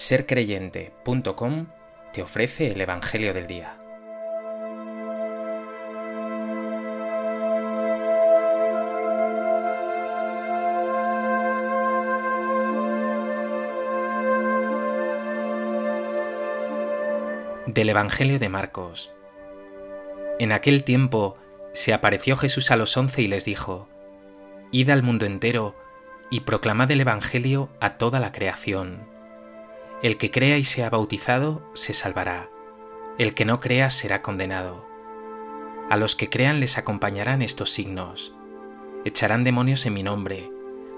sercreyente.com te ofrece el Evangelio del Día. Del Evangelio de Marcos. En aquel tiempo se apareció Jesús a los once y les dijo, Id al mundo entero y proclamad el Evangelio a toda la creación. El que crea y sea bautizado se salvará, el que no crea será condenado. A los que crean les acompañarán estos signos. Echarán demonios en mi nombre,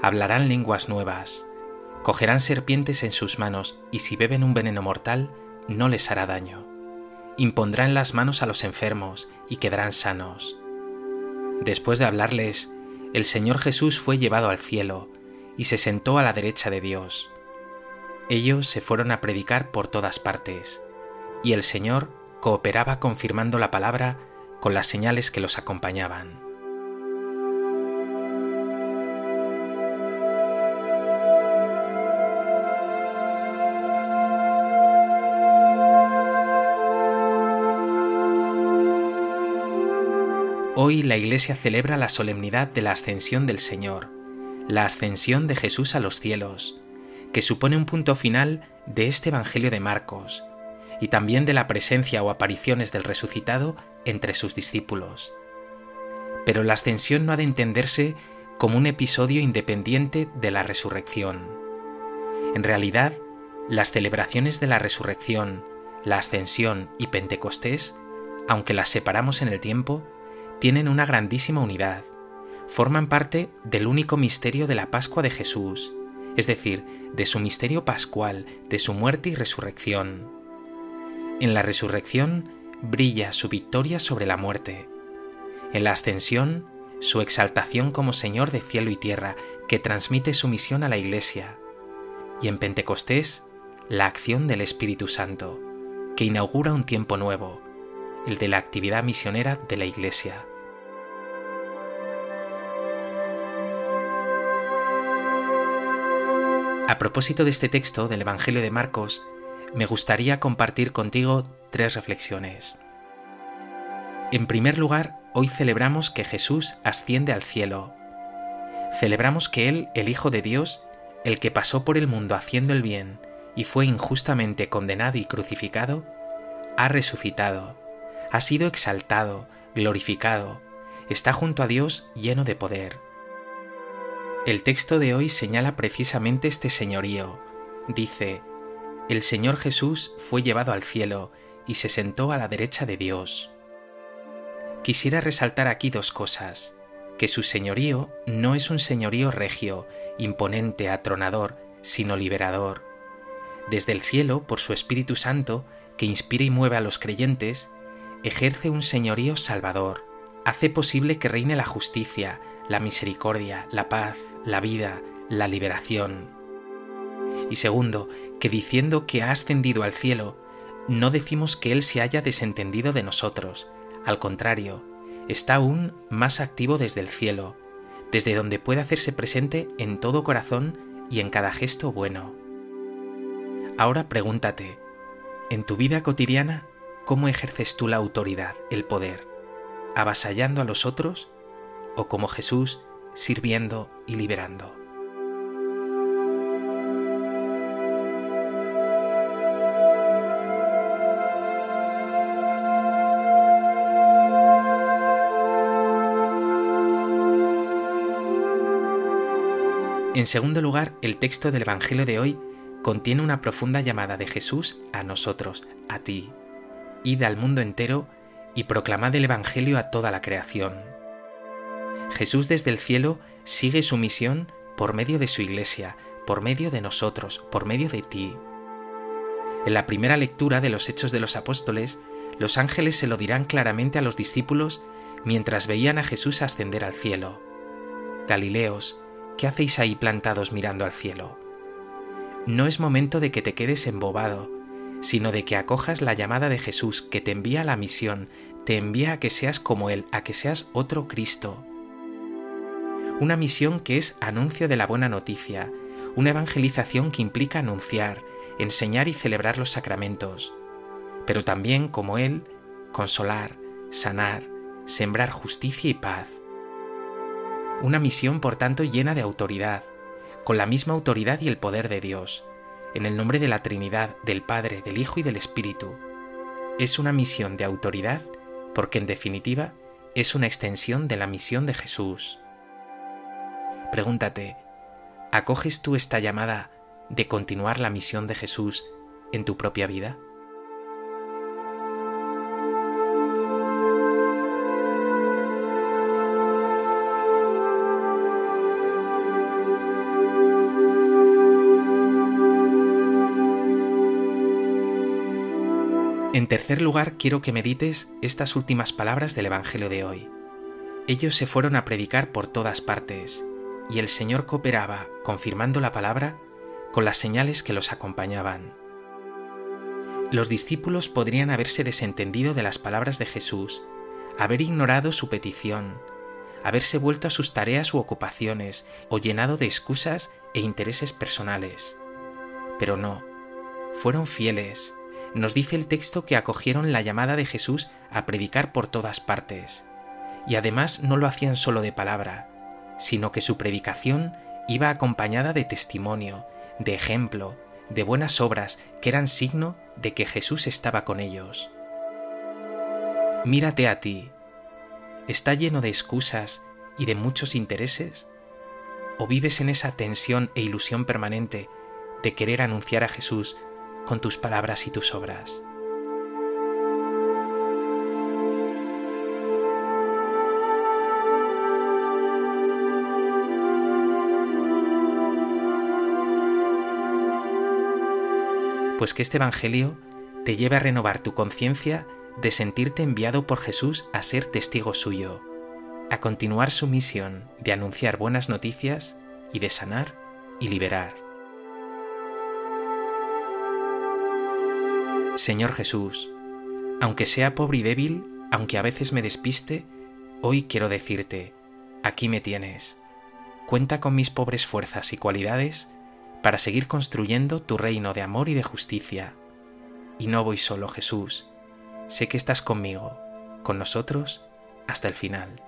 hablarán lenguas nuevas, cogerán serpientes en sus manos y si beben un veneno mortal no les hará daño. Impondrán las manos a los enfermos y quedarán sanos. Después de hablarles, el Señor Jesús fue llevado al cielo y se sentó a la derecha de Dios. Ellos se fueron a predicar por todas partes, y el Señor cooperaba confirmando la palabra con las señales que los acompañaban. Hoy la Iglesia celebra la solemnidad de la ascensión del Señor, la ascensión de Jesús a los cielos, que supone un punto final de este Evangelio de Marcos y también de la presencia o apariciones del resucitado entre sus discípulos. Pero la ascensión no ha de entenderse como un episodio independiente de la resurrección. En realidad, las celebraciones de la resurrección, la ascensión y Pentecostés, aunque las separamos en el tiempo, tienen una grandísima unidad. Forman parte del único misterio de la Pascua de Jesús, es decir, de su misterio pascual, de su muerte y resurrección. En la resurrección brilla su victoria sobre la muerte. En la ascensión, su exaltación como Señor de cielo y tierra, que transmite su misión a la Iglesia. Y en Pentecostés, la acción del Espíritu Santo, que inaugura un tiempo nuevo, el de la actividad misionera de la Iglesia. A propósito de este texto del Evangelio de Marcos, me gustaría compartir contigo tres reflexiones. En primer lugar, hoy celebramos que Jesús asciende al cielo. Celebramos que Él, el Hijo de Dios, el que pasó por el mundo haciendo el bien y fue injustamente condenado y crucificado, ha resucitado, ha sido exaltado, glorificado, está junto a Dios lleno de poder. El texto de hoy señala precisamente este señorío. Dice, El Señor Jesús fue llevado al cielo y se sentó a la derecha de Dios. Quisiera resaltar aquí dos cosas, que su señorío no es un señorío regio, imponente, atronador, sino liberador. Desde el cielo, por su Espíritu Santo, que inspira y mueve a los creyentes, ejerce un señorío salvador, hace posible que reine la justicia, la misericordia, la paz, la vida, la liberación. Y segundo, que diciendo que ha ascendido al cielo, no decimos que Él se haya desentendido de nosotros, al contrario, está aún más activo desde el cielo, desde donde puede hacerse presente en todo corazón y en cada gesto bueno. Ahora pregúntate, en tu vida cotidiana, ¿cómo ejerces tú la autoridad, el poder? ¿Avasallando a los otros o como Jesús sirviendo y liberando. En segundo lugar, el texto del Evangelio de hoy contiene una profunda llamada de Jesús a nosotros, a ti. Id al mundo entero y proclamad el Evangelio a toda la creación. Jesús desde el cielo sigue su misión por medio de su iglesia, por medio de nosotros, por medio de ti. En la primera lectura de los Hechos de los Apóstoles, los ángeles se lo dirán claramente a los discípulos mientras veían a Jesús ascender al cielo. Galileos, ¿qué hacéis ahí plantados mirando al cielo? No es momento de que te quedes embobado, sino de que acojas la llamada de Jesús que te envía a la misión, te envía a que seas como Él, a que seas otro Cristo una misión que es anuncio de la buena noticia, una evangelización que implica anunciar, enseñar y celebrar los sacramentos, pero también, como Él, consolar, sanar, sembrar justicia y paz. Una misión, por tanto, llena de autoridad, con la misma autoridad y el poder de Dios, en el nombre de la Trinidad, del Padre, del Hijo y del Espíritu. Es una misión de autoridad porque en definitiva es una extensión de la misión de Jesús. Pregúntate, ¿acoges tú esta llamada de continuar la misión de Jesús en tu propia vida? En tercer lugar, quiero que medites estas últimas palabras del Evangelio de hoy. Ellos se fueron a predicar por todas partes, y el Señor cooperaba, confirmando la palabra, con las señales que los acompañaban. Los discípulos podrían haberse desentendido de las palabras de Jesús, haber ignorado su petición, haberse vuelto a sus tareas u ocupaciones o llenado de excusas e intereses personales. Pero no, fueron fieles, nos dice el texto que acogieron la llamada de Jesús a predicar por todas partes. Y además no lo hacían solo de palabra, sino que su predicación iba acompañada de testimonio, de ejemplo, de buenas obras que eran signo de que Jesús estaba con ellos. Mírate a ti. ¿Está lleno de excusas y de muchos intereses? ¿O vives en esa tensión e ilusión permanente de querer anunciar a Jesús con tus palabras y tus obras. Pues que este Evangelio te lleve a renovar tu conciencia de sentirte enviado por Jesús a ser testigo suyo, a continuar su misión de anunciar buenas noticias y de sanar y liberar. Señor Jesús, aunque sea pobre y débil, aunque a veces me despiste, hoy quiero decirte, aquí me tienes. Cuenta con mis pobres fuerzas y cualidades para seguir construyendo tu reino de amor y de justicia. Y no voy solo, Jesús. Sé que estás conmigo, con nosotros, hasta el final.